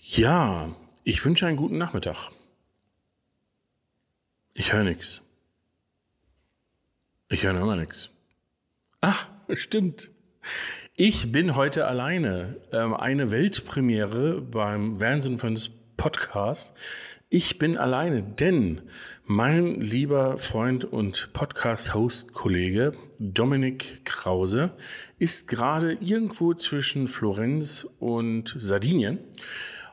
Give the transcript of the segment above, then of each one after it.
Ja, ich wünsche einen guten Nachmittag. Ich höre nichts. Ich höre immer nichts. Ach, stimmt. Ich bin heute alleine. Ähm, eine Weltpremiere beim Wahnsinn von Podcast. Ich bin alleine, denn mein lieber Freund und Podcast-Host-Kollege Dominik Krause ist gerade irgendwo zwischen Florenz und Sardinien.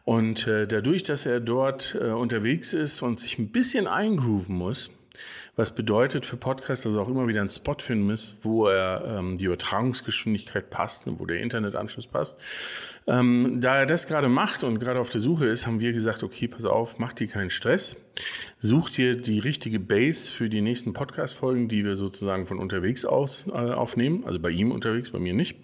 Und äh, dadurch, dass er dort äh, unterwegs ist und sich ein bisschen eingrooven muss, was bedeutet für Podcasts, dass er auch immer wieder einen Spot finden muss, wo er ähm, die Übertragungsgeschwindigkeit passt, wo der Internetanschluss passt. Ähm, da er das gerade macht und gerade auf der Suche ist, haben wir gesagt, okay, pass auf, mach dir keinen Stress. Such dir die richtige Base für die nächsten Podcast-Folgen, die wir sozusagen von unterwegs aus äh, aufnehmen. Also bei ihm unterwegs, bei mir nicht.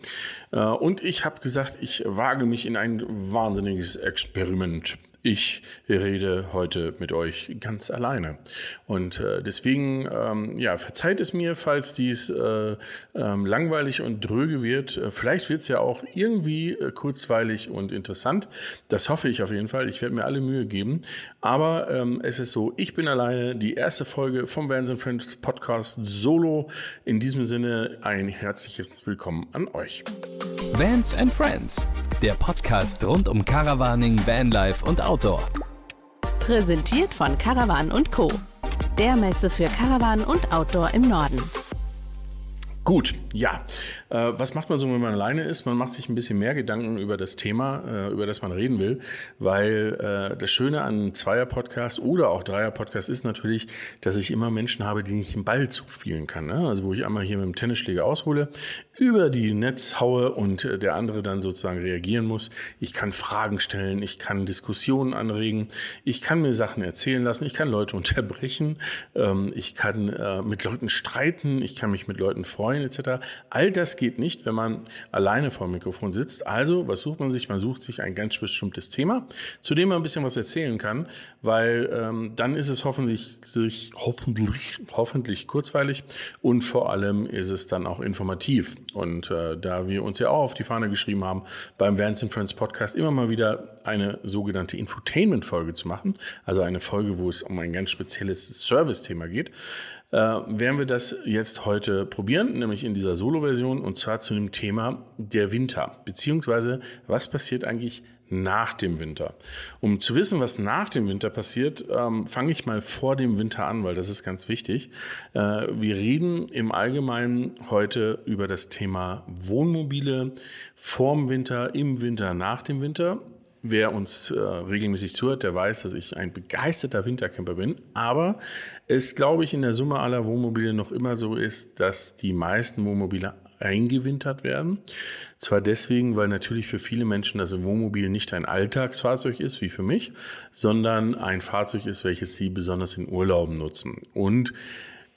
Äh, und ich habe gesagt, ich wage mich in ein wahnsinniges Experiment. Ich rede heute mit euch ganz alleine. Und äh, deswegen, ähm, ja, verzeiht es mir, falls dies äh, ähm, langweilig und dröge wird. Äh, vielleicht wird es ja auch irgendwie äh, kurzweilig und interessant. Das hoffe ich auf jeden Fall. Ich werde mir alle Mühe geben. Aber ähm, es ist so, ich bin alleine. Die erste Folge vom Vans Friends Podcast Solo. In diesem Sinne ein herzliches Willkommen an euch. Vans and Friends, der Podcast rund um Caravaning, Vanlife und Outdoor. Präsentiert von Caravan Co. Der Messe für Caravan und Outdoor im Norden. Gut, ja. Äh, was macht man so, wenn man alleine ist? Man macht sich ein bisschen mehr Gedanken über das Thema, äh, über das man reden will, weil äh, das Schöne an Zweier-Podcast oder auch Dreier-Podcast ist natürlich, dass ich immer Menschen habe, die ich einen Ball zuspielen kann. Ne? Also wo ich einmal hier mit dem Tennisschläger aushole, über die Netz haue und äh, der andere dann sozusagen reagieren muss. Ich kann Fragen stellen, ich kann Diskussionen anregen, ich kann mir Sachen erzählen lassen, ich kann Leute unterbrechen, ähm, ich kann äh, mit Leuten streiten, ich kann mich mit Leuten freuen etc. All das geht nicht, wenn man alleine vor dem Mikrofon sitzt. Also, was sucht man sich? Man sucht sich ein ganz bestimmtes Thema, zu dem man ein bisschen was erzählen kann, weil ähm, dann ist es hoffentlich, hoffentlich, hoffentlich kurzweilig und vor allem ist es dann auch informativ. Und äh, da wir uns ja auch auf die Fahne geschrieben haben, beim Vans Friends Podcast immer mal wieder eine sogenannte Infotainment-Folge zu machen, also eine Folge, wo es um ein ganz spezielles Service-Thema geht, äh, werden wir das jetzt heute probieren, nämlich in dieser Solo-Version und zwar zu dem Thema der Winter, beziehungsweise was passiert eigentlich nach dem Winter. Um zu wissen, was nach dem Winter passiert, ähm, fange ich mal vor dem Winter an, weil das ist ganz wichtig. Äh, wir reden im Allgemeinen heute über das Thema Wohnmobile vorm Winter, im Winter, nach dem Winter. Wer uns äh, regelmäßig zuhört, der weiß, dass ich ein begeisterter Wintercamper bin. Aber es, glaube ich, in der Summe aller Wohnmobile noch immer so ist, dass die meisten Wohnmobile eingewintert werden. Zwar deswegen, weil natürlich für viele Menschen das Wohnmobil nicht ein Alltagsfahrzeug ist, wie für mich, sondern ein Fahrzeug ist, welches sie besonders in Urlauben nutzen. Und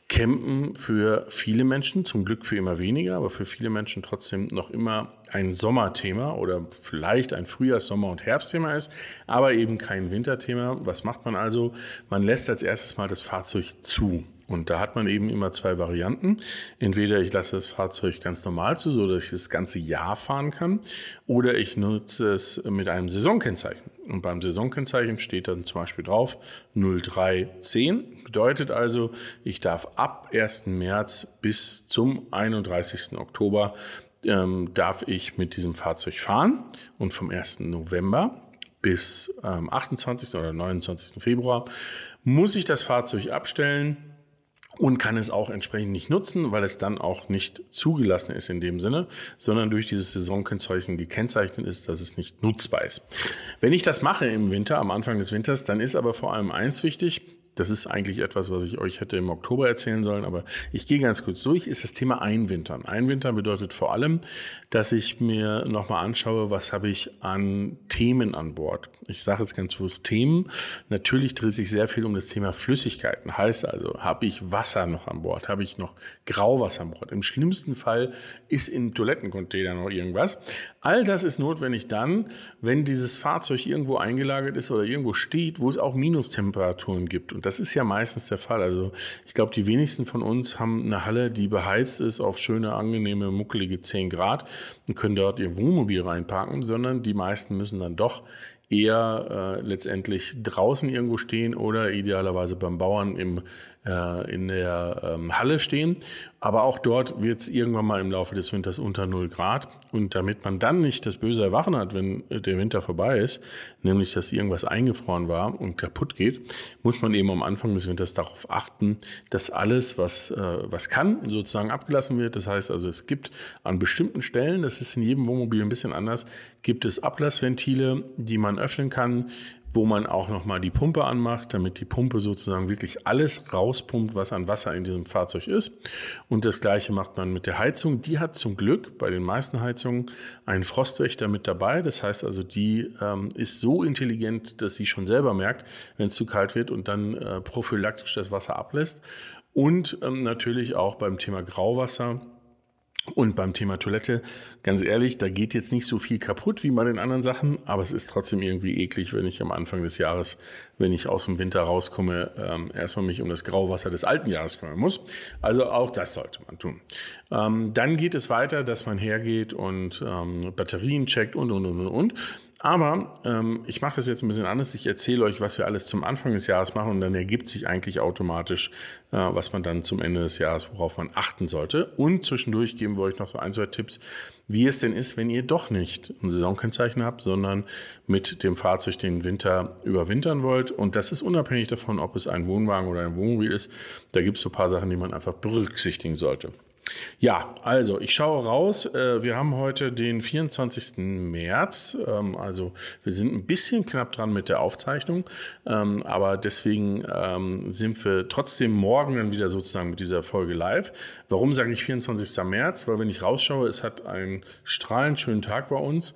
Campen für viele Menschen, zum Glück für immer weniger, aber für viele Menschen trotzdem noch immer ein Sommerthema oder vielleicht ein Frühjahrs-, Sommer- und Herbstthema ist, aber eben kein Winterthema. Was macht man also? Man lässt als erstes mal das Fahrzeug zu. Und da hat man eben immer zwei Varianten. Entweder ich lasse das Fahrzeug ganz normal zu, so dass ich das ganze Jahr fahren kann, oder ich nutze es mit einem Saisonkennzeichen. Und beim Saisonkennzeichen steht dann zum Beispiel drauf 0310. Bedeutet also, ich darf ab 1. März bis zum 31. Oktober ähm, darf ich mit diesem Fahrzeug fahren. Und vom 1. November bis ähm, 28. oder 29. Februar muss ich das Fahrzeug abstellen und kann es auch entsprechend nicht nutzen, weil es dann auch nicht zugelassen ist in dem Sinne, sondern durch dieses Saisonkennzeichen gekennzeichnet ist, dass es nicht nutzbar ist. Wenn ich das mache im Winter, am Anfang des Winters, dann ist aber vor allem eins wichtig, das ist eigentlich etwas, was ich euch hätte im Oktober erzählen sollen, aber ich gehe ganz kurz durch, ist das Thema Einwintern. Einwintern bedeutet vor allem, dass ich mir nochmal anschaue, was habe ich an Themen an Bord. Ich sage jetzt ganz bewusst Themen. Natürlich dreht sich sehr viel um das Thema Flüssigkeiten. Heißt also, habe ich Wasser noch an Bord? Habe ich noch Grauwasser an Bord? Im schlimmsten Fall ist in Toilettencontainer noch irgendwas. All das ist notwendig dann, wenn dieses Fahrzeug irgendwo eingelagert ist oder irgendwo steht, wo es auch Minustemperaturen gibt. Und das ist ja meistens der Fall. Also ich glaube, die wenigsten von uns haben eine Halle, die beheizt ist auf schöne, angenehme, muckelige 10 Grad und können dort ihr Wohnmobil reinparken, sondern die meisten müssen dann doch eher äh, letztendlich draußen irgendwo stehen oder idealerweise beim Bauern im, äh, in der ähm, Halle stehen. Aber auch dort wird es irgendwann mal im Laufe des Winters unter 0 Grad. Und damit man dann nicht das böse Erwachen hat, wenn der Winter vorbei ist, nämlich dass irgendwas eingefroren war und kaputt geht, muss man eben am Anfang des Winters darauf achten, dass alles, was, äh, was kann, sozusagen abgelassen wird. Das heißt also, es gibt an bestimmten Stellen, das ist in jedem Wohnmobil ein bisschen anders, gibt es Ablassventile, die man öffnen kann, wo man auch nochmal die Pumpe anmacht, damit die Pumpe sozusagen wirklich alles rauspumpt, was an Wasser in diesem Fahrzeug ist. Und das gleiche macht man mit der Heizung. Die hat zum Glück bei den meisten Heizungen einen Frostwächter mit dabei. Das heißt also, die ähm, ist so intelligent, dass sie schon selber merkt, wenn es zu kalt wird und dann äh, prophylaktisch das Wasser ablässt. Und ähm, natürlich auch beim Thema Grauwasser und beim Thema Toilette, ganz ehrlich, da geht jetzt nicht so viel kaputt wie bei den anderen Sachen, aber es ist trotzdem irgendwie eklig, wenn ich am Anfang des Jahres, wenn ich aus dem Winter rauskomme, ähm, erstmal mich um das Grauwasser des alten Jahres kümmern muss. Also auch das sollte man tun. Ähm, dann geht es weiter, dass man hergeht und ähm, Batterien checkt und, und, und, und, und. Aber ähm, ich mache das jetzt ein bisschen anders. Ich erzähle euch, was wir alles zum Anfang des Jahres machen und dann ergibt sich eigentlich automatisch, äh, was man dann zum Ende des Jahres, worauf man achten sollte. Und zwischendurch geben wir euch noch so ein, zwei Tipps, wie es denn ist, wenn ihr doch nicht ein Saisonkennzeichen habt, sondern mit dem Fahrzeug den Winter überwintern wollt. Und das ist unabhängig davon, ob es ein Wohnwagen oder ein Wohnmobil ist. Da gibt es so ein paar Sachen, die man einfach berücksichtigen sollte. Ja, also ich schaue raus. Äh, wir haben heute den 24. März. Ähm, also wir sind ein bisschen knapp dran mit der Aufzeichnung. Ähm, aber deswegen ähm, sind wir trotzdem morgen dann wieder sozusagen mit dieser Folge live. Warum sage ich 24. März? Weil wenn ich rausschaue, es hat einen strahlend schönen Tag bei uns.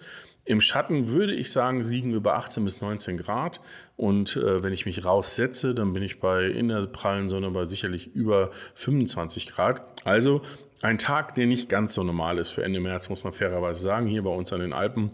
Im Schatten würde ich sagen, liegen wir bei 18 bis 19 Grad. Und äh, wenn ich mich raussetze, dann bin ich bei in der prallen Sonne bei sicherlich über 25 Grad. Also ein Tag, der nicht ganz so normal ist für Ende März, muss man fairerweise sagen, hier bei uns an den Alpen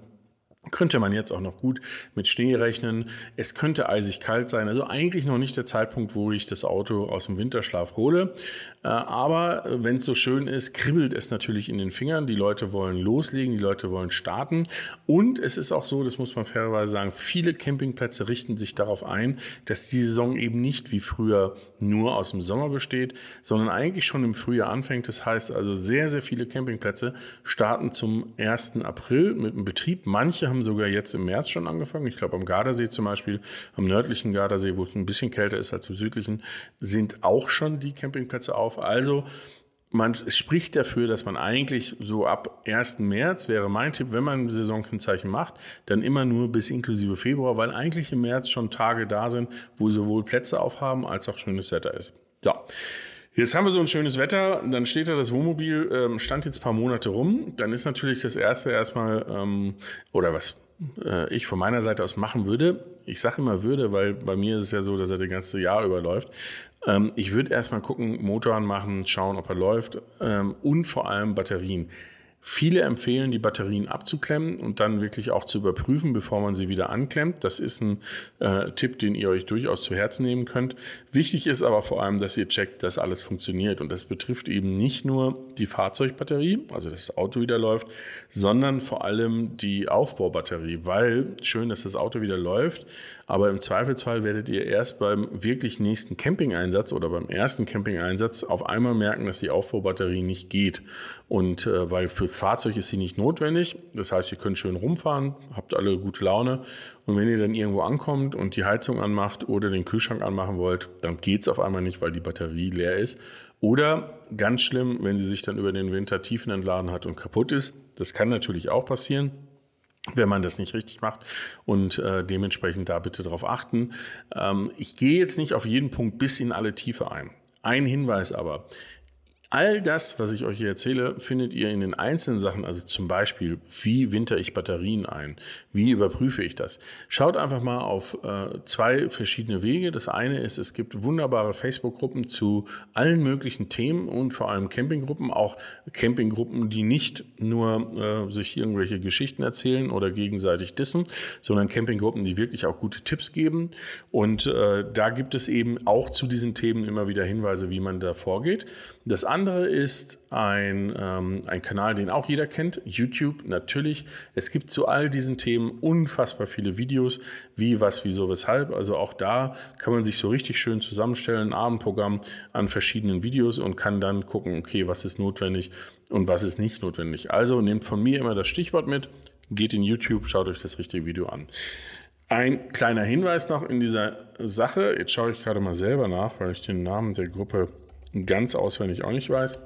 könnte man jetzt auch noch gut mit Schnee rechnen. Es könnte eisig kalt sein. Also eigentlich noch nicht der Zeitpunkt, wo ich das Auto aus dem Winterschlaf hole. Äh, aber wenn es so schön ist, kribbelt es natürlich in den Fingern. Die Leute wollen loslegen, die Leute wollen starten. Und es ist auch so, das muss man fairerweise sagen, viele Campingplätze richten sich darauf ein, dass die Saison eben nicht wie früher nur aus dem Sommer besteht, sondern eigentlich schon im Frühjahr anfängt. Das heißt also, sehr, sehr viele Campingplätze starten zum 1. April mit dem Betrieb. Manche haben sogar jetzt im März schon angefangen. Ich glaube, am Gardasee zum Beispiel, am nördlichen Gardasee, wo es ein bisschen kälter ist als im südlichen, sind auch schon die Campingplätze auf. Also man spricht dafür, dass man eigentlich so ab 1. März wäre mein Tipp, wenn man ein Saisonkennzeichen macht, dann immer nur bis inklusive Februar, weil eigentlich im März schon Tage da sind, wo sowohl Plätze aufhaben als auch schönes Wetter ist. Ja. Jetzt haben wir so ein schönes Wetter, dann steht da das Wohnmobil, ähm, stand jetzt ein paar Monate rum. Dann ist natürlich das erste erstmal, ähm, oder was äh, ich von meiner Seite aus machen würde, ich sage immer würde, weil bei mir ist es ja so, dass er das ganze Jahr überläuft. Ähm, ich würde erstmal gucken, Motor anmachen, schauen, ob er läuft ähm, und vor allem Batterien. Viele empfehlen, die Batterien abzuklemmen und dann wirklich auch zu überprüfen, bevor man sie wieder anklemmt. Das ist ein äh, Tipp, den ihr euch durchaus zu Herzen nehmen könnt. Wichtig ist aber vor allem, dass ihr checkt, dass alles funktioniert. Und das betrifft eben nicht nur die Fahrzeugbatterie, also dass das Auto wieder läuft, sondern vor allem die Aufbaubatterie, weil schön, dass das Auto wieder läuft, aber im Zweifelsfall werdet ihr erst beim wirklich nächsten Campingeinsatz oder beim ersten Campingeinsatz auf einmal merken, dass die Aufbaubatterie nicht geht. Und äh, weil fürs Fahrzeug ist sie nicht notwendig. Das heißt, ihr könnt schön rumfahren, habt alle gute Laune. Und wenn ihr dann irgendwo ankommt und die Heizung anmacht oder den Kühlschrank anmachen wollt, dann geht's auf einmal nicht, weil die Batterie leer ist. Oder ganz schlimm, wenn sie sich dann über den Winter tiefen entladen hat und kaputt ist. Das kann natürlich auch passieren wenn man das nicht richtig macht und äh, dementsprechend da bitte darauf achten. Ähm, ich gehe jetzt nicht auf jeden Punkt bis in alle Tiefe ein. Ein Hinweis aber. All das, was ich euch hier erzähle, findet ihr in den einzelnen Sachen, also zum Beispiel, wie winter ich Batterien ein, wie überprüfe ich das. Schaut einfach mal auf äh, zwei verschiedene Wege. Das eine ist, es gibt wunderbare Facebook-Gruppen zu allen möglichen Themen und vor allem Campinggruppen, auch Campinggruppen, die nicht nur äh, sich irgendwelche Geschichten erzählen oder gegenseitig dissen, sondern Campinggruppen, die wirklich auch gute Tipps geben. Und äh, da gibt es eben auch zu diesen Themen immer wieder Hinweise, wie man da vorgeht. Das andere ist ein, ähm, ein Kanal, den auch jeder kennt, YouTube natürlich. Es gibt zu all diesen Themen unfassbar viele Videos, wie, was, wieso, weshalb. Also auch da kann man sich so richtig schön zusammenstellen, ein Abendprogramm an verschiedenen Videos und kann dann gucken, okay, was ist notwendig und was ist nicht notwendig. Also nehmt von mir immer das Stichwort mit, geht in YouTube, schaut euch das richtige Video an. Ein kleiner Hinweis noch in dieser Sache. Jetzt schaue ich gerade mal selber nach, weil ich den Namen der Gruppe ganz auswendig auch nicht weiß.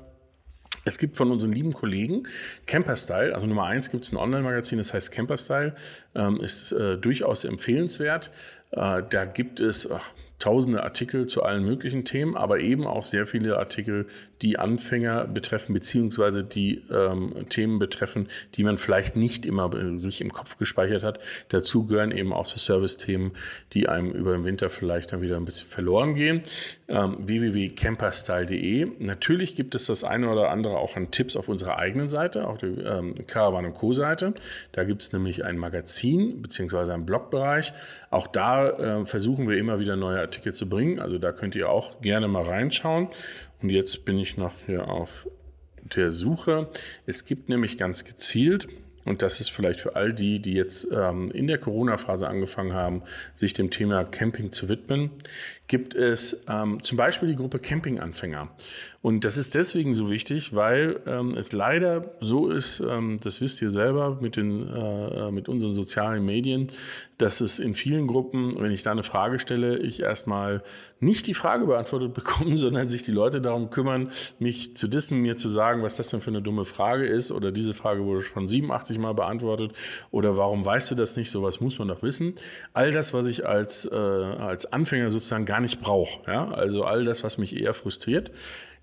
Es gibt von unseren lieben Kollegen Camperstyle, also Nummer eins gibt es ein Online-Magazin, das heißt Camperstyle, ähm, ist äh, durchaus empfehlenswert. Äh, da gibt es ach, tausende Artikel zu allen möglichen Themen, aber eben auch sehr viele Artikel, die Anfänger betreffen, beziehungsweise die ähm, Themen betreffen, die man vielleicht nicht immer sich im Kopf gespeichert hat. Dazu gehören eben auch so Service-Themen, die einem über den Winter vielleicht dann wieder ein bisschen verloren gehen. Ähm, www.camperstyle.de. Natürlich gibt es das eine oder andere auch an Tipps auf unserer eigenen Seite, auf der ähm, Caravan Co. Seite. Da gibt es nämlich ein Magazin, beziehungsweise einen Blogbereich. Auch da äh, versuchen wir immer wieder neue Artikel zu bringen. Also da könnt ihr auch gerne mal reinschauen. Und jetzt bin ich noch hier auf der Suche. Es gibt nämlich ganz gezielt, und das ist vielleicht für all die, die jetzt ähm, in der Corona-Phase angefangen haben, sich dem Thema Camping zu widmen, gibt es ähm, zum Beispiel die Gruppe Campinganfänger. Und das ist deswegen so wichtig, weil ähm, es leider so ist, ähm, das wisst ihr selber mit, den, äh, mit unseren sozialen Medien, dass es in vielen Gruppen, wenn ich da eine Frage stelle, ich erstmal nicht die Frage beantwortet bekomme, sondern sich die Leute darum kümmern, mich zu dissen, mir zu sagen, was das denn für eine dumme Frage ist oder diese Frage wurde schon 87 Mal beantwortet oder warum weißt du das nicht, sowas muss man doch wissen. All das, was ich als, äh, als Anfänger sozusagen gar nicht brauche, ja? also all das, was mich eher frustriert,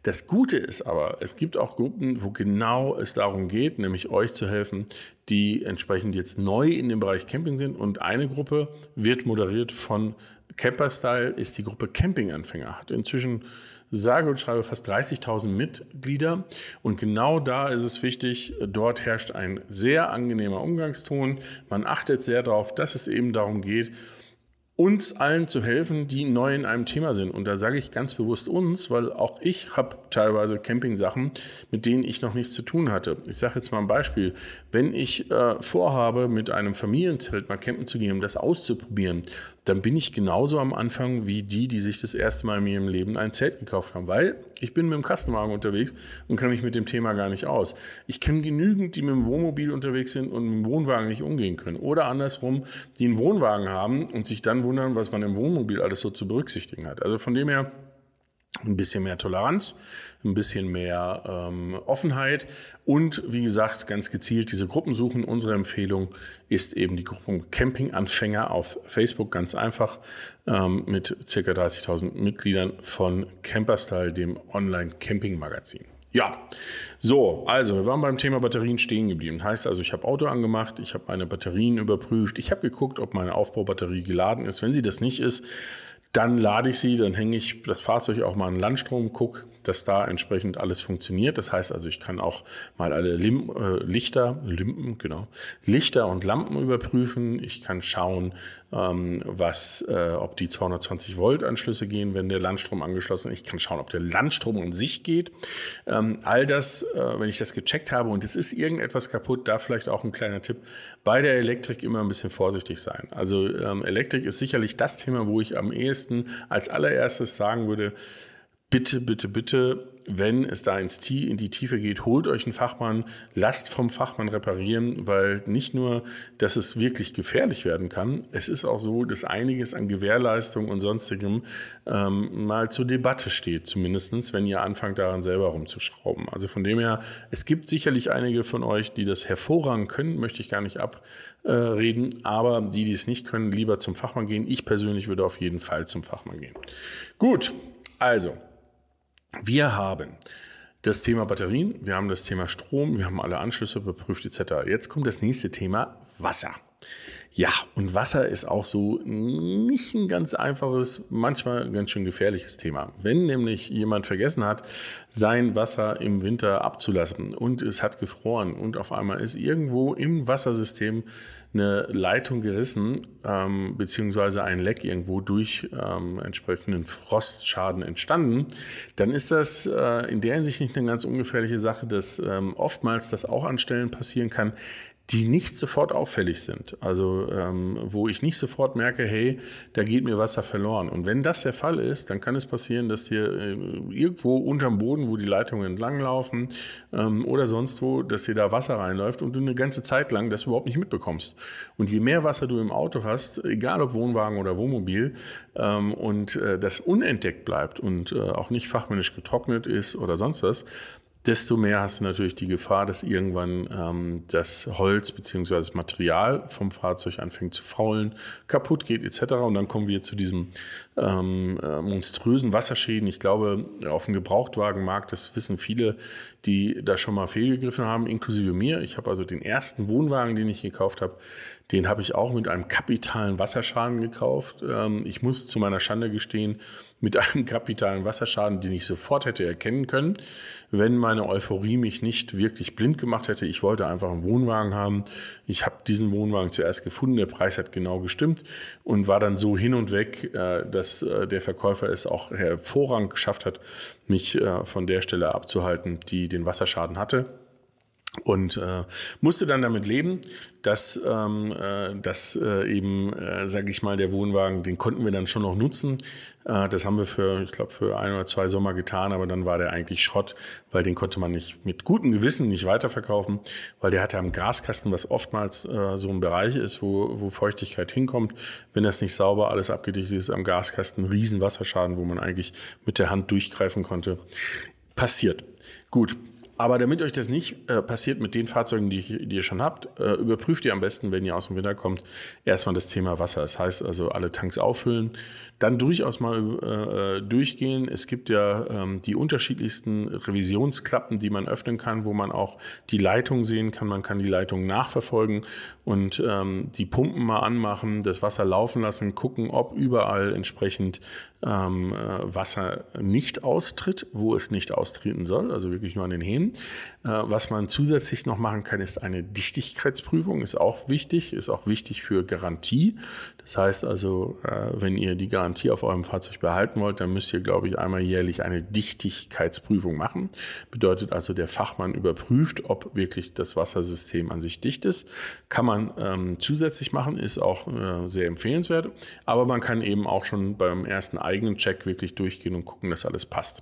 das Gute ist aber, es gibt auch Gruppen, wo genau es darum geht, nämlich euch zu helfen, die entsprechend jetzt neu in dem Bereich Camping sind. Und eine Gruppe wird moderiert von Camperstyle, ist die Gruppe Campinganfänger. Hat inzwischen sage und schreibe fast 30.000 Mitglieder. Und genau da ist es wichtig, dort herrscht ein sehr angenehmer Umgangston. Man achtet sehr darauf, dass es eben darum geht, uns allen zu helfen, die neu in einem Thema sind. Und da sage ich ganz bewusst uns, weil auch ich habe teilweise Camping-Sachen, mit denen ich noch nichts zu tun hatte. Ich sage jetzt mal ein Beispiel. Wenn ich äh, vorhabe, mit einem Familienzelt mal campen zu gehen, um das auszuprobieren, dann bin ich genauso am Anfang wie die, die sich das erste Mal in ihrem Leben ein Zelt gekauft haben, weil ich bin mit dem Kastenwagen unterwegs und kann mich mit dem Thema gar nicht aus. Ich kenne genügend, die mit dem Wohnmobil unterwegs sind und mit dem Wohnwagen nicht umgehen können. Oder andersrum, die einen Wohnwagen haben und sich dann wundern, was man im Wohnmobil alles so zu berücksichtigen hat. Also von dem her ein bisschen mehr Toleranz, ein bisschen mehr ähm, Offenheit und wie gesagt, ganz gezielt diese Gruppen suchen. Unsere Empfehlung ist eben die Gruppe Campinganfänger auf Facebook, ganz einfach ähm, mit ca. 30.000 Mitgliedern von Camperstyle, dem Online-Camping-Magazin. Ja, so, also wir waren beim Thema Batterien stehen geblieben. Heißt also, ich habe Auto angemacht, ich habe meine Batterien überprüft, ich habe geguckt, ob meine Aufbaubatterie geladen ist. Wenn sie das nicht ist, dann lade ich sie, dann hänge ich das Fahrzeug auch mal an Landstrom, gucke, dass da entsprechend alles funktioniert. Das heißt also, ich kann auch mal alle Lim äh, Lichter, Limpen, genau, Lichter und Lampen überprüfen. Ich kann schauen, ähm, was, äh, ob die 220 Volt Anschlüsse gehen, wenn der Landstrom angeschlossen ist. Ich kann schauen, ob der Landstrom an sich geht. Ähm, all das, äh, wenn ich das gecheckt habe und es ist irgendetwas kaputt, da vielleicht auch ein kleiner Tipp. Bei der Elektrik immer ein bisschen vorsichtig sein. Also ähm, Elektrik ist sicherlich das Thema, wo ich am ehesten als allererstes sagen würde, bitte, bitte, bitte, wenn es da ins in die Tiefe geht, holt euch einen Fachmann, lasst vom Fachmann reparieren, weil nicht nur, dass es wirklich gefährlich werden kann, es ist auch so, dass einiges an Gewährleistung und sonstigem ähm, mal zur Debatte steht, zumindestens, wenn ihr anfangt daran selber rumzuschrauben. Also von dem her, es gibt sicherlich einige von euch, die das hervorragend können, möchte ich gar nicht abreden, aber die, die es nicht können, lieber zum Fachmann gehen. Ich persönlich würde auf jeden Fall zum Fachmann gehen. Gut, also wir haben das Thema Batterien, wir haben das Thema Strom, wir haben alle Anschlüsse überprüft etc. Jetzt kommt das nächste Thema Wasser. Ja, und Wasser ist auch so nicht ein ganz einfaches, manchmal ganz schön gefährliches Thema. Wenn nämlich jemand vergessen hat, sein Wasser im Winter abzulassen und es hat gefroren und auf einmal ist irgendwo im Wassersystem eine Leitung gerissen, ähm, beziehungsweise ein Leck irgendwo durch ähm, entsprechenden Frostschaden entstanden, dann ist das äh, in der Hinsicht nicht eine ganz ungefährliche Sache, dass ähm, oftmals das auch an Stellen passieren kann, die nicht sofort auffällig sind. Also ähm, wo ich nicht sofort merke, hey, da geht mir Wasser verloren. Und wenn das der Fall ist, dann kann es passieren, dass dir äh, irgendwo unterm Boden, wo die Leitungen entlanglaufen ähm, oder sonst wo, dass dir da Wasser reinläuft und du eine ganze Zeit lang das überhaupt nicht mitbekommst. Und je mehr Wasser du im Auto hast, egal ob Wohnwagen oder Wohnmobil, ähm, und äh, das unentdeckt bleibt und äh, auch nicht fachmännisch getrocknet ist oder sonst was, desto mehr hast du natürlich die Gefahr, dass irgendwann ähm, das Holz bzw. das Material vom Fahrzeug anfängt zu faulen, kaputt geht etc. Und dann kommen wir zu diesem ähm, äh, monströsen Wasserschäden. Ich glaube, auf dem Gebrauchtwagenmarkt, das wissen viele, die da schon mal fehlgegriffen haben, inklusive mir. Ich habe also den ersten Wohnwagen, den ich gekauft habe, den habe ich auch mit einem kapitalen Wasserschaden gekauft. Ähm, ich muss zu meiner Schande gestehen, mit einem kapitalen Wasserschaden, den ich sofort hätte erkennen können, wenn meine Euphorie mich nicht wirklich blind gemacht hätte. Ich wollte einfach einen Wohnwagen haben. Ich habe diesen Wohnwagen zuerst gefunden. Der Preis hat genau gestimmt und war dann so hin und weg, äh, dass äh, der Verkäufer es auch hervorragend geschafft hat, mich äh, von der Stelle abzuhalten, die den Wasserschaden hatte und äh, musste dann damit leben, dass, ähm, äh, dass äh, eben, äh, sage ich mal, der Wohnwagen, den konnten wir dann schon noch nutzen. Äh, das haben wir für, ich glaube, für ein oder zwei Sommer getan, aber dann war der eigentlich Schrott, weil den konnte man nicht mit gutem Gewissen nicht weiterverkaufen, weil der hatte am Gaskasten, was oftmals äh, so ein Bereich ist, wo, wo Feuchtigkeit hinkommt. Wenn das nicht sauber alles abgedichtet ist, am Gaskasten riesen Wasserschaden, wo man eigentlich mit der Hand durchgreifen konnte. Passiert. Gut, aber damit euch das nicht äh, passiert mit den Fahrzeugen, die, die ihr schon habt, äh, überprüft ihr am besten, wenn ihr aus dem Winter kommt, erstmal das Thema Wasser. Das heißt also alle Tanks auffüllen, dann durchaus mal äh, durchgehen. Es gibt ja ähm, die unterschiedlichsten Revisionsklappen, die man öffnen kann, wo man auch die Leitung sehen kann. Man kann die Leitung nachverfolgen und ähm, die Pumpen mal anmachen, das Wasser laufen lassen, gucken, ob überall entsprechend ähm, äh, Wasser nicht austritt, wo es nicht austreten soll, also wirklich nur an den Hähnen. Äh, was man zusätzlich noch machen kann, ist eine Dichtigkeitsprüfung, ist auch wichtig, ist auch wichtig für Garantie. Das heißt also, äh, wenn ihr die Garantie auf eurem Fahrzeug behalten wollt, dann müsst ihr, glaube ich, einmal jährlich eine Dichtigkeitsprüfung machen. Bedeutet also, der Fachmann überprüft, ob wirklich das Wassersystem an sich dicht ist. Kann man ähm, zusätzlich machen, ist auch äh, sehr empfehlenswert. Aber man kann eben auch schon beim ersten eigenen Check wirklich durchgehen und gucken, dass alles passt.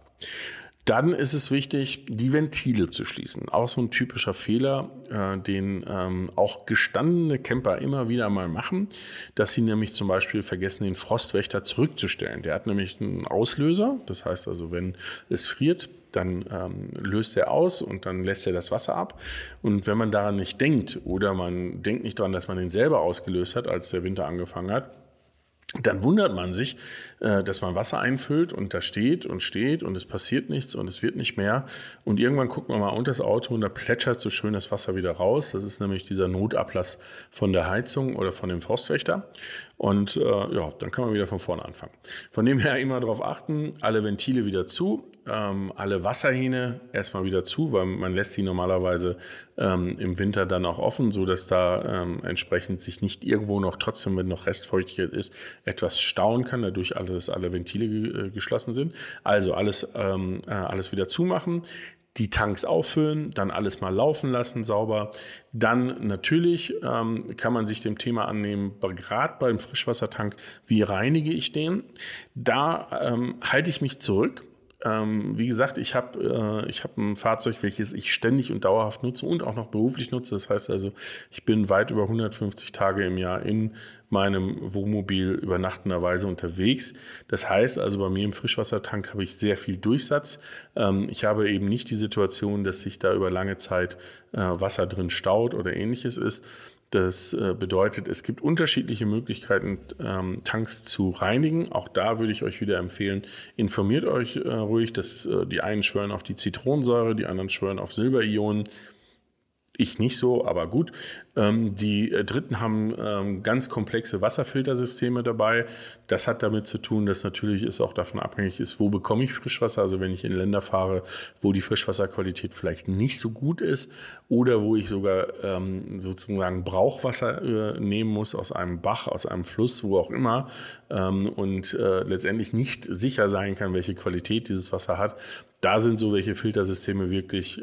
Dann ist es wichtig, die Ventile zu schließen. Auch so ein typischer Fehler, äh, den ähm, auch gestandene Camper immer wieder mal machen, dass sie nämlich zum Beispiel vergessen, den Frostwächter zurückzustellen. Der hat nämlich einen Auslöser. Das heißt also, wenn es friert, dann ähm, löst er aus und dann lässt er das Wasser ab. Und wenn man daran nicht denkt oder man denkt nicht daran, dass man den selber ausgelöst hat, als der Winter angefangen hat, dann wundert man sich, äh, dass man Wasser einfüllt und da steht und steht und es passiert nichts und es wird nicht mehr. Und irgendwann guckt man mal unter das Auto und da plätschert so schön das Wasser wieder raus. Das ist nämlich dieser Notablass von der Heizung oder von dem Frostwächter. Und äh, ja, dann kann man wieder von vorne anfangen. Von dem her immer darauf achten, alle Ventile wieder zu, ähm, alle Wasserhähne erstmal wieder zu, weil man lässt sie normalerweise ähm, im Winter dann auch offen, so dass da ähm, entsprechend sich nicht irgendwo noch trotzdem, wenn noch Restfeuchtigkeit ist, etwas stauen kann, dadurch alles, alle Ventile ge äh, geschlossen sind. Also alles, ähm, äh, alles wieder zumachen die Tanks auffüllen, dann alles mal laufen lassen, sauber. Dann natürlich ähm, kann man sich dem Thema annehmen, gerade beim Frischwassertank, wie reinige ich den? Da ähm, halte ich mich zurück ähm, wie gesagt, ich habe äh, hab ein Fahrzeug, welches ich ständig und dauerhaft nutze und auch noch beruflich nutze. Das heißt also, ich bin weit über 150 Tage im Jahr in meinem Wohnmobil übernachtenderweise unterwegs. Das heißt also, bei mir im Frischwassertank habe ich sehr viel Durchsatz. Ähm, ich habe eben nicht die Situation, dass sich da über lange Zeit äh, Wasser drin staut oder ähnliches ist. Das äh, bedeutet, es gibt unterschiedliche Möglichkeiten, ähm, Tanks zu reinigen. Auch da würde ich euch wieder empfehlen, informiert euch äh, ruhig. Dass, äh, die einen schwören auf die Zitronensäure, die anderen schwören auf Silberionen. Ich nicht so, aber gut. Ähm, die äh, Dritten haben ähm, ganz komplexe Wasserfiltersysteme dabei. Das hat damit zu tun, dass natürlich es auch davon abhängig ist, wo bekomme ich Frischwasser. Also wenn ich in Länder fahre, wo die Frischwasserqualität vielleicht nicht so gut ist oder wo ich sogar ähm, sozusagen Brauchwasser äh, nehmen muss aus einem Bach, aus einem Fluss, wo auch immer und äh, letztendlich nicht sicher sein kann, welche Qualität dieses Wasser hat, da sind so welche Filtersysteme wirklich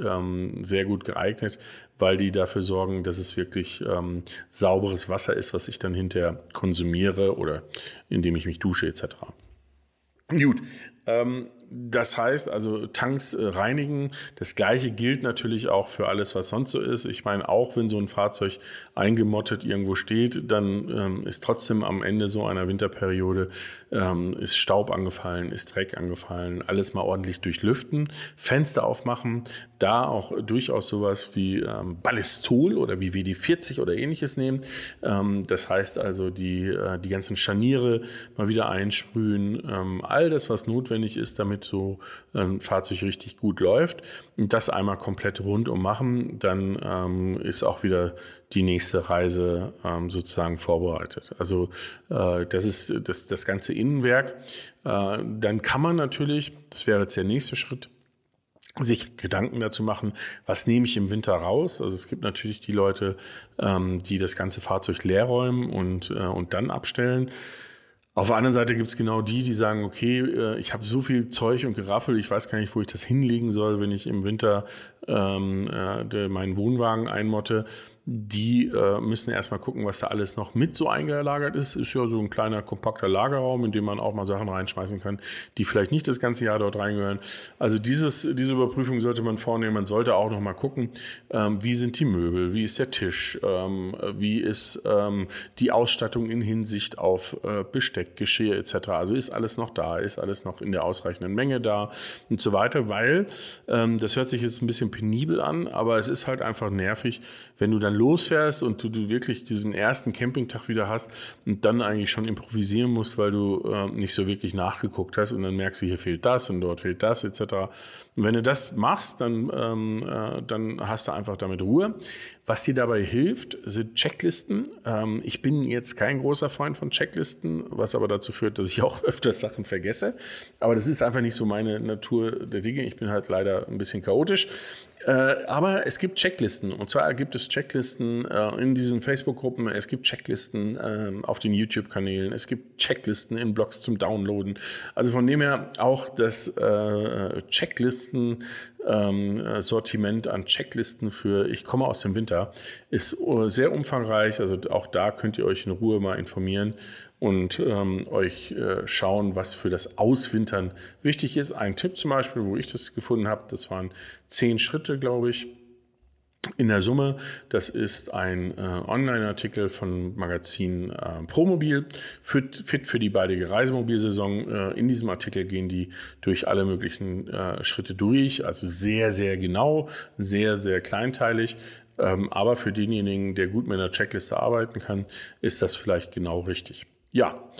sehr gut geeignet, weil die dafür sorgen, dass es wirklich ähm, sauberes Wasser ist, was ich dann hinterher konsumiere oder indem ich mich dusche etc. Gut, ähm, das heißt also Tanks äh, reinigen. Das gleiche gilt natürlich auch für alles, was sonst so ist. Ich meine, auch wenn so ein Fahrzeug eingemottet irgendwo steht, dann ähm, ist trotzdem am Ende so einer Winterperiode ähm, ist Staub angefallen, ist Dreck angefallen, alles mal ordentlich durchlüften, Fenster aufmachen, da auch durchaus sowas wie ähm, Ballistol oder wie WD-40 oder ähnliches nehmen. Ähm, das heißt also die, äh, die ganzen Scharniere mal wieder einsprühen, ähm, all das, was notwendig ist, damit so ein Fahrzeug richtig gut läuft. Und das einmal komplett rundum machen, dann ähm, ist auch wieder die nächste Reise ähm, sozusagen vorbereitet. Also äh, das ist das, das ganze Innenwerk. Äh, dann kann man natürlich, das wäre jetzt der nächste Schritt, sich Gedanken dazu machen, was nehme ich im Winter raus. Also es gibt natürlich die Leute, ähm, die das ganze Fahrzeug leer räumen und, äh, und dann abstellen. Auf der anderen Seite gibt es genau die, die sagen, okay, äh, ich habe so viel Zeug und Geraffel, ich weiß gar nicht, wo ich das hinlegen soll, wenn ich im Winter ähm, äh, meinen Wohnwagen einmotte die äh, müssen erstmal gucken, was da alles noch mit so eingelagert ist. Ist ja so ein kleiner, kompakter Lagerraum, in dem man auch mal Sachen reinschmeißen kann, die vielleicht nicht das ganze Jahr dort reingehören. Also dieses, diese Überprüfung sollte man vornehmen. Man sollte auch noch mal gucken, ähm, wie sind die Möbel, wie ist der Tisch, ähm, wie ist ähm, die Ausstattung in Hinsicht auf äh, Besteck, Geschirr etc. Also ist alles noch da, ist alles noch in der ausreichenden Menge da und so weiter, weil ähm, das hört sich jetzt ein bisschen penibel an, aber es ist halt einfach nervig, wenn du dann losfährst und du, du wirklich diesen ersten Campingtag wieder hast und dann eigentlich schon improvisieren musst, weil du äh, nicht so wirklich nachgeguckt hast und dann merkst du, hier fehlt das und dort fehlt das etc. Wenn du das machst, dann, ähm, äh, dann hast du einfach damit Ruhe. Was dir dabei hilft, sind Checklisten. Ähm, ich bin jetzt kein großer Freund von Checklisten, was aber dazu führt, dass ich auch öfters Sachen vergesse. Aber das ist einfach nicht so meine Natur der Dinge. Ich bin halt leider ein bisschen chaotisch. Äh, aber es gibt Checklisten. Und zwar gibt es Checklisten äh, in diesen Facebook-Gruppen, es gibt Checklisten äh, auf den YouTube-Kanälen, es gibt Checklisten in Blogs zum Downloaden. Also von dem her auch das äh, Checklisten-Sortiment ähm, an Checklisten für Ich komme aus dem Winter ist äh, sehr umfangreich. Also auch da könnt ihr euch in Ruhe mal informieren und ähm, euch äh, schauen, was für das Auswintern wichtig ist. Ein Tipp zum Beispiel, wo ich das gefunden habe, das waren zehn Schritte, glaube ich. In der Summe, das ist ein äh, Online-Artikel von Magazin äh, Promobil, fit, fit für die baldige Reisemobilsaison. Äh, in diesem Artikel gehen die durch alle möglichen äh, Schritte durch, also sehr, sehr genau, sehr, sehr kleinteilig. Ähm, aber für denjenigen, der gut mit einer Checkliste arbeiten kann, ist das vielleicht genau richtig. Ja,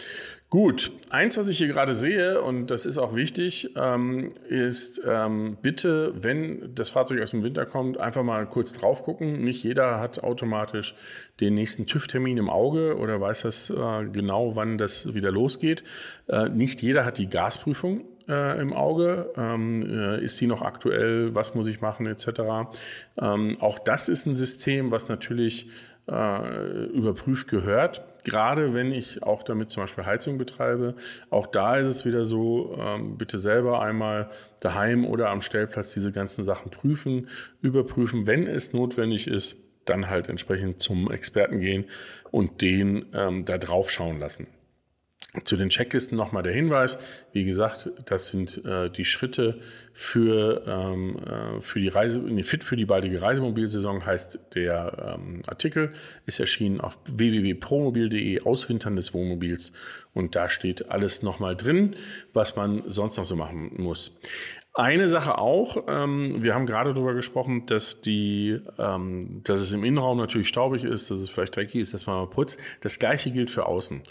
gut. Eins, was ich hier gerade sehe, und das ist auch wichtig, ähm, ist ähm, bitte, wenn das Fahrzeug aus dem Winter kommt, einfach mal kurz drauf gucken. Nicht jeder hat automatisch den nächsten TÜV-Termin im Auge oder weiß das äh, genau, wann das wieder losgeht. Äh, nicht jeder hat die Gasprüfung äh, im Auge. Ähm, äh, ist die noch aktuell? Was muss ich machen, etc. Ähm, auch das ist ein System, was natürlich äh, überprüft gehört. Gerade wenn ich auch damit zum Beispiel Heizung betreibe, auch da ist es wieder so, ähm, bitte selber einmal daheim oder am Stellplatz diese ganzen Sachen prüfen, überprüfen, wenn es notwendig ist, dann halt entsprechend zum Experten gehen und den ähm, da drauf schauen lassen. Zu den Checklisten nochmal der Hinweis. Wie gesagt, das sind äh, die Schritte für, ähm, äh, für die Reise, nee, fit für die baldige Reisemobilsaison heißt der ähm, Artikel, ist erschienen auf www.promobil.de, Auswintern des Wohnmobils. Und da steht alles nochmal drin, was man sonst noch so machen muss. Eine Sache auch, ähm, wir haben gerade darüber gesprochen, dass, die, ähm, dass es im Innenraum natürlich staubig ist, dass es vielleicht dreckig ist, dass man mal putzt. Das gleiche gilt für außen.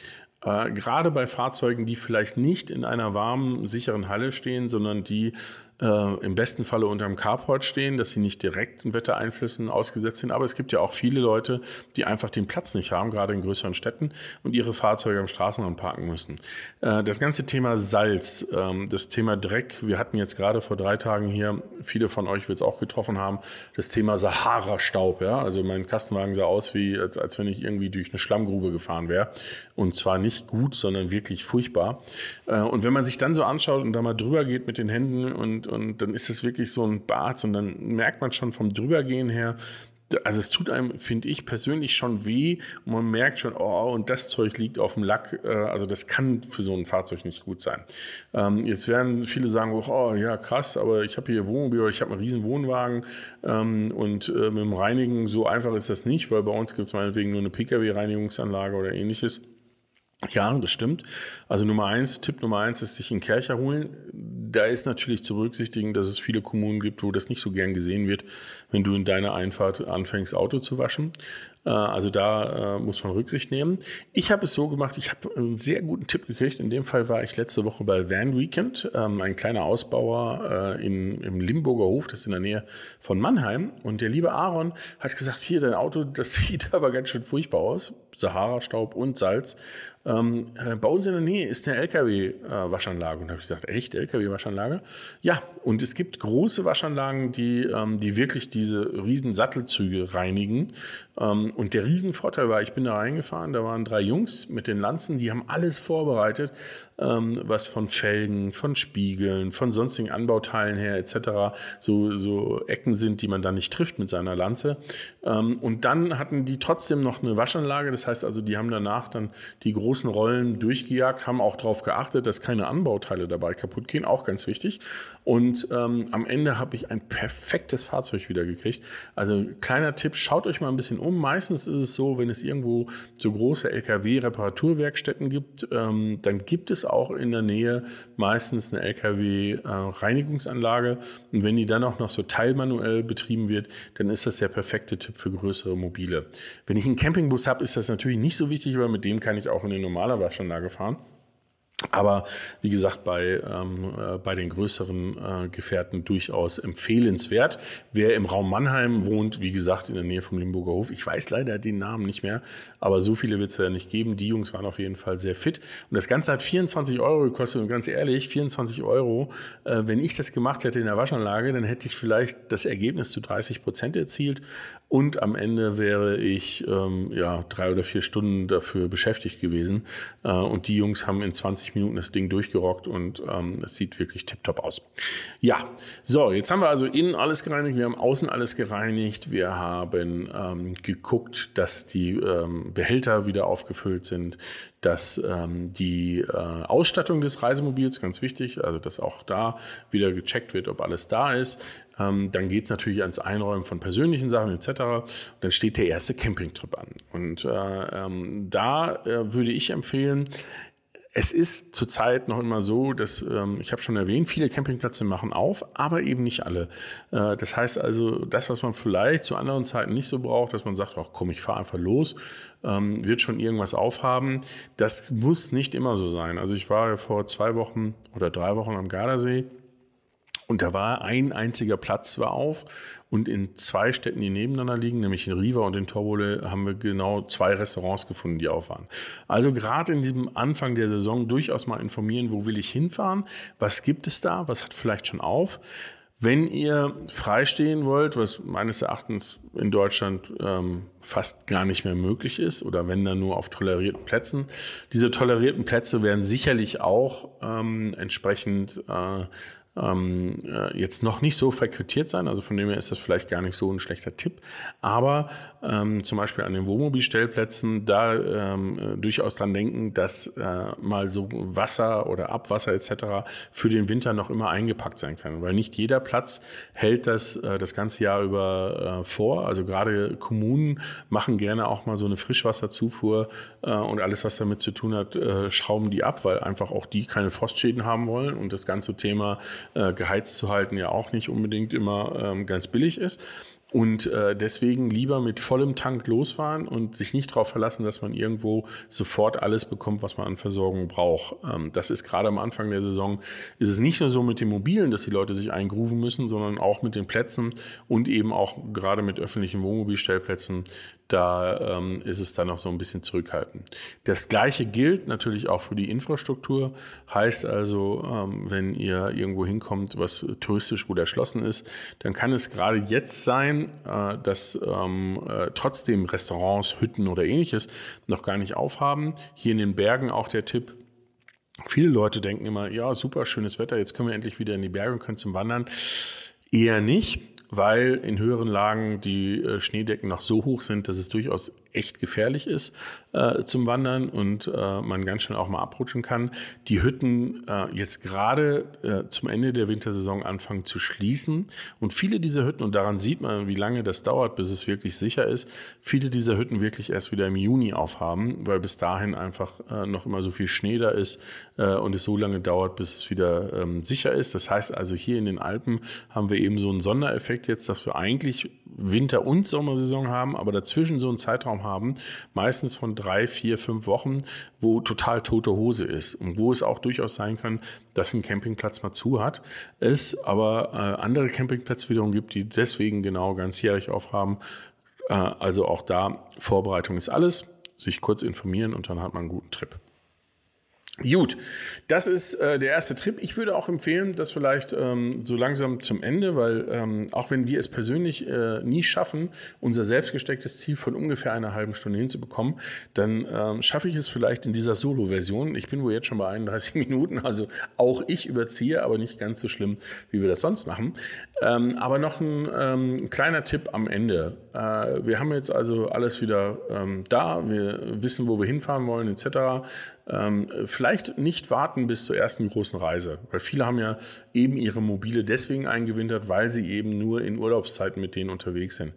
Äh, gerade bei Fahrzeugen, die vielleicht nicht in einer warmen, sicheren Halle stehen, sondern die äh, im besten Falle unter dem Carport stehen, dass sie nicht direkt den Wettereinflüssen ausgesetzt sind. Aber es gibt ja auch viele Leute, die einfach den Platz nicht haben, gerade in größeren Städten, und ihre Fahrzeuge am Straßenrand parken müssen. Äh, das ganze Thema Salz, ähm, das Thema Dreck, wir hatten jetzt gerade vor drei Tagen hier, viele von euch wird es auch getroffen haben, das Thema Sahara-Staub. Ja? Also mein Kastenwagen sah aus, wie als, als wenn ich irgendwie durch eine Schlammgrube gefahren wäre. Und zwar nicht gut, sondern wirklich furchtbar. Äh, und wenn man sich dann so anschaut und da mal drüber geht mit den Händen und und dann ist es wirklich so ein Bad und dann merkt man schon vom Drübergehen her, also es tut einem, finde ich, persönlich schon weh und man merkt schon, oh, und das Zeug liegt auf dem Lack. Äh, also das kann für so ein Fahrzeug nicht gut sein. Ähm, jetzt werden viele sagen, oh ja, krass, aber ich habe hier Wohnmobil ich habe einen riesen Wohnwagen ähm, und äh, mit dem Reinigen so einfach ist das nicht, weil bei uns gibt es meinetwegen nur eine Pkw-Reinigungsanlage oder ähnliches. Ja, das stimmt. Also Nummer eins, Tipp Nummer eins ist sich einen Kercher holen. Da ist natürlich zu berücksichtigen, dass es viele Kommunen gibt, wo das nicht so gern gesehen wird, wenn du in deiner Einfahrt anfängst, Auto zu waschen. Äh, also da äh, muss man Rücksicht nehmen. Ich habe es so gemacht, ich habe einen sehr guten Tipp gekriegt. In dem Fall war ich letzte Woche bei Van Weekend, ähm, ein kleiner Ausbauer äh, in, im Limburger Hof, das ist in der Nähe von Mannheim. Und der liebe Aaron hat gesagt, hier, dein Auto, das sieht aber ganz schön furchtbar aus. Sahara-Staub und Salz. Ähm, äh, bei uns in der Nähe ist eine LKW-Waschanlage. und da habe ich gesagt, echt, LKW-Waschanlage? Ja, und es gibt große Waschanlagen, die, ähm, die wirklich diese riesen Sattelzüge reinigen. Ähm, und der Riesenvorteil war, ich bin da reingefahren, da waren drei Jungs mit den Lanzen, die haben alles vorbereitet, ähm, was von Felgen, von Spiegeln, von sonstigen Anbauteilen her etc. So, so Ecken sind, die man dann nicht trifft mit seiner Lanze. Ähm, und dann hatten die trotzdem noch eine Waschanlage, das heißt also, die haben danach dann die großen Rollen durchgejagt, haben auch darauf geachtet, dass keine Anbauteile dabei kaputt gehen, auch ganz wichtig. Und ähm, am Ende habe ich ein perfektes Fahrzeug wieder gekriegt. Also kleiner Tipp, schaut euch mal ein bisschen um. Meistens ist es so, wenn es irgendwo so große LKW-Reparaturwerkstätten gibt, ähm, dann gibt es auch in der Nähe meistens eine LKW-Reinigungsanlage. Und wenn die dann auch noch so teilmanuell betrieben wird, dann ist das der perfekte Tipp für größere Mobile. Wenn ich einen Campingbus habe, ist das natürlich nicht so wichtig, weil mit dem kann ich auch in eine normale Waschanlage fahren. Aber wie gesagt, bei, ähm, äh, bei den größeren äh, Gefährten durchaus empfehlenswert. Wer im Raum Mannheim wohnt, wie gesagt, in der Nähe vom Limburger Hof, ich weiß leider den Namen nicht mehr, aber so viele wird es ja nicht geben. Die Jungs waren auf jeden Fall sehr fit. Und das Ganze hat 24 Euro gekostet. Und ganz ehrlich, 24 Euro, äh, wenn ich das gemacht hätte in der Waschanlage, dann hätte ich vielleicht das Ergebnis zu 30 Prozent erzielt. Und am Ende wäre ich ähm, ja, drei oder vier Stunden dafür beschäftigt gewesen. Äh, und die Jungs haben in 20 Minuten das Ding durchgerockt und ähm, es sieht wirklich tiptop aus. Ja, so, jetzt haben wir also innen alles gereinigt, wir haben außen alles gereinigt, wir haben ähm, geguckt, dass die ähm, Behälter wieder aufgefüllt sind, dass ähm, die äh, Ausstattung des Reisemobils, ganz wichtig, also dass auch da wieder gecheckt wird, ob alles da ist. Ähm, dann geht es natürlich ans Einräumen von persönlichen Sachen etc. Und dann steht der erste Campingtrip an. Und äh, ähm, da äh, würde ich empfehlen, es ist zurzeit noch immer so, dass, ähm, ich habe schon erwähnt, viele Campingplätze machen auf, aber eben nicht alle. Äh, das heißt also, das, was man vielleicht zu anderen Zeiten nicht so braucht, dass man sagt, ach komm, ich fahre einfach los, ähm, wird schon irgendwas aufhaben. Das muss nicht immer so sein. Also ich war vor zwei Wochen oder drei Wochen am Gardasee und da war ein einziger Platz war auf und in zwei Städten, die nebeneinander liegen, nämlich in Riva und in Torbole, haben wir genau zwei Restaurants gefunden, die auf waren. Also gerade in diesem Anfang der Saison durchaus mal informieren, wo will ich hinfahren, was gibt es da, was hat vielleicht schon auf. Wenn ihr freistehen wollt, was meines Erachtens in Deutschland ähm, fast gar nicht mehr möglich ist, oder wenn dann nur auf tolerierten Plätzen, diese tolerierten Plätze werden sicherlich auch ähm, entsprechend äh, ähm, äh, jetzt noch nicht so frequentiert sein. Also von dem her ist das vielleicht gar nicht so ein schlechter Tipp. Aber ähm, zum Beispiel an den Wohnmobilstellplätzen da ähm, äh, durchaus dran denken, dass äh, mal so Wasser oder Abwasser etc. für den Winter noch immer eingepackt sein kann. Weil nicht jeder Platz hält das äh, das ganze Jahr über äh, vor. Also gerade Kommunen machen gerne auch mal so eine Frischwasserzufuhr äh, und alles, was damit zu tun hat, schrauben die ab, weil einfach auch die keine Frostschäden haben wollen und das ganze Thema äh, geheizt zu halten ja auch nicht unbedingt immer ähm, ganz billig ist. Und äh, deswegen lieber mit vollem Tank losfahren und sich nicht darauf verlassen, dass man irgendwo sofort alles bekommt, was man an Versorgung braucht. Ähm, das ist gerade am Anfang der Saison, ist es nicht nur so mit den Mobilen, dass die Leute sich eingrooven müssen, sondern auch mit den Plätzen und eben auch gerade mit öffentlichen Wohnmobilstellplätzen da ähm, ist es dann noch so ein bisschen zurückhaltend. Das gleiche gilt natürlich auch für die Infrastruktur. Heißt also, ähm, wenn ihr irgendwo hinkommt, was touristisch gut erschlossen ist, dann kann es gerade jetzt sein, äh, dass ähm, äh, trotzdem Restaurants, Hütten oder ähnliches noch gar nicht aufhaben. Hier in den Bergen auch der Tipp, Viele Leute denken immer, ja, super schönes Wetter, jetzt können wir endlich wieder in die Berge und können zum Wandern. Eher nicht weil in höheren Lagen die äh, Schneedecken noch so hoch sind, dass es durchaus echt gefährlich ist äh, zum Wandern und äh, man ganz schnell auch mal abrutschen kann. Die Hütten äh, jetzt gerade äh, zum Ende der Wintersaison anfangen zu schließen und viele dieser Hütten, und daran sieht man, wie lange das dauert, bis es wirklich sicher ist, viele dieser Hütten wirklich erst wieder im Juni aufhaben, weil bis dahin einfach äh, noch immer so viel Schnee da ist äh, und es so lange dauert, bis es wieder ähm, sicher ist. Das heißt also, hier in den Alpen haben wir eben so einen Sondereffekt jetzt, dass wir eigentlich Winter- und Sommersaison haben, aber dazwischen so einen Zeitraum haben, meistens von drei, vier, fünf Wochen, wo total tote Hose ist und wo es auch durchaus sein kann, dass ein Campingplatz mal zu hat, es aber äh, andere Campingplätze wiederum gibt, die deswegen genau ganzjährig aufhaben. Äh, also auch da Vorbereitung ist alles, sich kurz informieren und dann hat man einen guten Trip. Gut, das ist äh, der erste Trip. Ich würde auch empfehlen, das vielleicht ähm, so langsam zum Ende, weil ähm, auch wenn wir es persönlich äh, nie schaffen, unser selbstgestecktes Ziel von ungefähr einer halben Stunde hinzubekommen, dann ähm, schaffe ich es vielleicht in dieser Solo-Version. Ich bin wohl jetzt schon bei 31 Minuten, also auch ich überziehe, aber nicht ganz so schlimm, wie wir das sonst machen. Ähm, aber noch ein ähm, kleiner Tipp am Ende. Äh, wir haben jetzt also alles wieder ähm, da, wir wissen, wo wir hinfahren wollen, etc. Ähm, vielleicht nicht warten bis zur ersten großen Reise, weil viele haben ja eben ihre Mobile deswegen eingewintert, weil sie eben nur in Urlaubszeiten mit denen unterwegs sind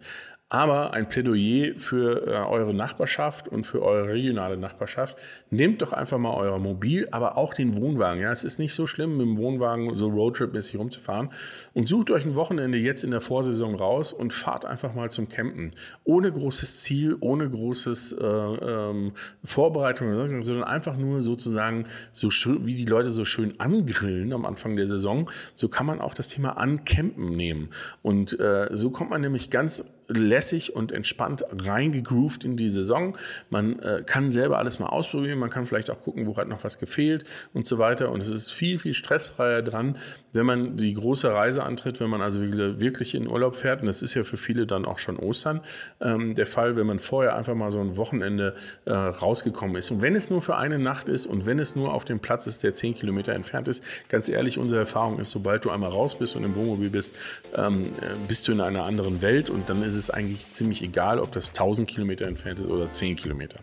aber ein Plädoyer für äh, eure Nachbarschaft und für eure regionale Nachbarschaft. Nehmt doch einfach mal euer Mobil, aber auch den Wohnwagen. Ja, es ist nicht so schlimm, mit dem Wohnwagen so Roadtrip-mäßig rumzufahren. Und sucht euch ein Wochenende jetzt in der Vorsaison raus und fahrt einfach mal zum Campen. Ohne großes Ziel, ohne großes äh, ähm, Vorbereitung, sondern einfach nur sozusagen so schön, wie die Leute so schön angrillen am Anfang der Saison. So kann man auch das Thema Ancampen nehmen. Und äh, so kommt man nämlich ganz lässig und entspannt reingegroovt in die Saison. Man äh, kann selber alles mal ausprobieren, man kann vielleicht auch gucken, wo hat noch was gefehlt und so weiter. Und es ist viel, viel stressfreier dran, wenn man die große Reise antritt, wenn man also wirklich in Urlaub fährt. Und das ist ja für viele dann auch schon Ostern ähm, der Fall, wenn man vorher einfach mal so ein Wochenende äh, rausgekommen ist. Und wenn es nur für eine Nacht ist und wenn es nur auf dem Platz ist, der zehn Kilometer entfernt ist, ganz ehrlich, unsere Erfahrung ist, sobald du einmal raus bist und im Wohnmobil bist, ähm, äh, bist du in einer anderen Welt und dann ist es eigentlich ziemlich egal, ob das 1000 Kilometer entfernt ist oder 10 Kilometer.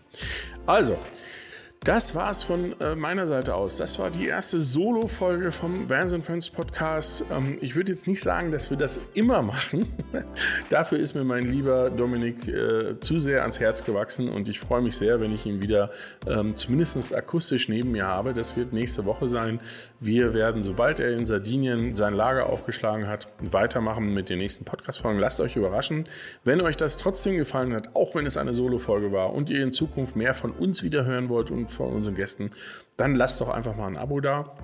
Also, das war's von äh, meiner Seite aus. Das war die erste Solo-Folge vom Vans Friends Podcast. Ähm, ich würde jetzt nicht sagen, dass wir das immer machen. Dafür ist mir mein lieber Dominik äh, zu sehr ans Herz gewachsen und ich freue mich sehr, wenn ich ihn wieder ähm, zumindest akustisch neben mir habe. Das wird nächste Woche sein. Wir werden, sobald er in Sardinien sein Lager aufgeschlagen hat, weitermachen mit den nächsten Podcast-Folgen. Lasst euch überraschen. Wenn euch das trotzdem gefallen hat, auch wenn es eine Solo-Folge war und ihr in Zukunft mehr von uns wieder hören wollt und von unseren Gästen, dann lasst doch einfach mal ein Abo da.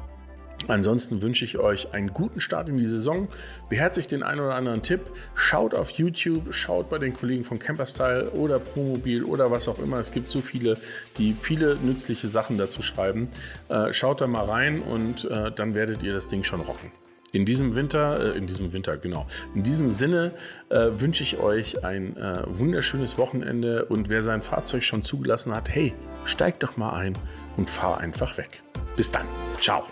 Ansonsten wünsche ich euch einen guten Start in die Saison. Beherzigt den einen oder anderen Tipp. Schaut auf YouTube, schaut bei den Kollegen von Camperstyle oder Promobil oder was auch immer. Es gibt so viele, die viele nützliche Sachen dazu schreiben. Äh, schaut da mal rein und äh, dann werdet ihr das Ding schon rocken. In diesem Winter, äh, in diesem Winter, genau. In diesem Sinne äh, wünsche ich euch ein äh, wunderschönes Wochenende und wer sein Fahrzeug schon zugelassen hat, hey, steigt doch mal ein und fahr einfach weg. Bis dann. Ciao.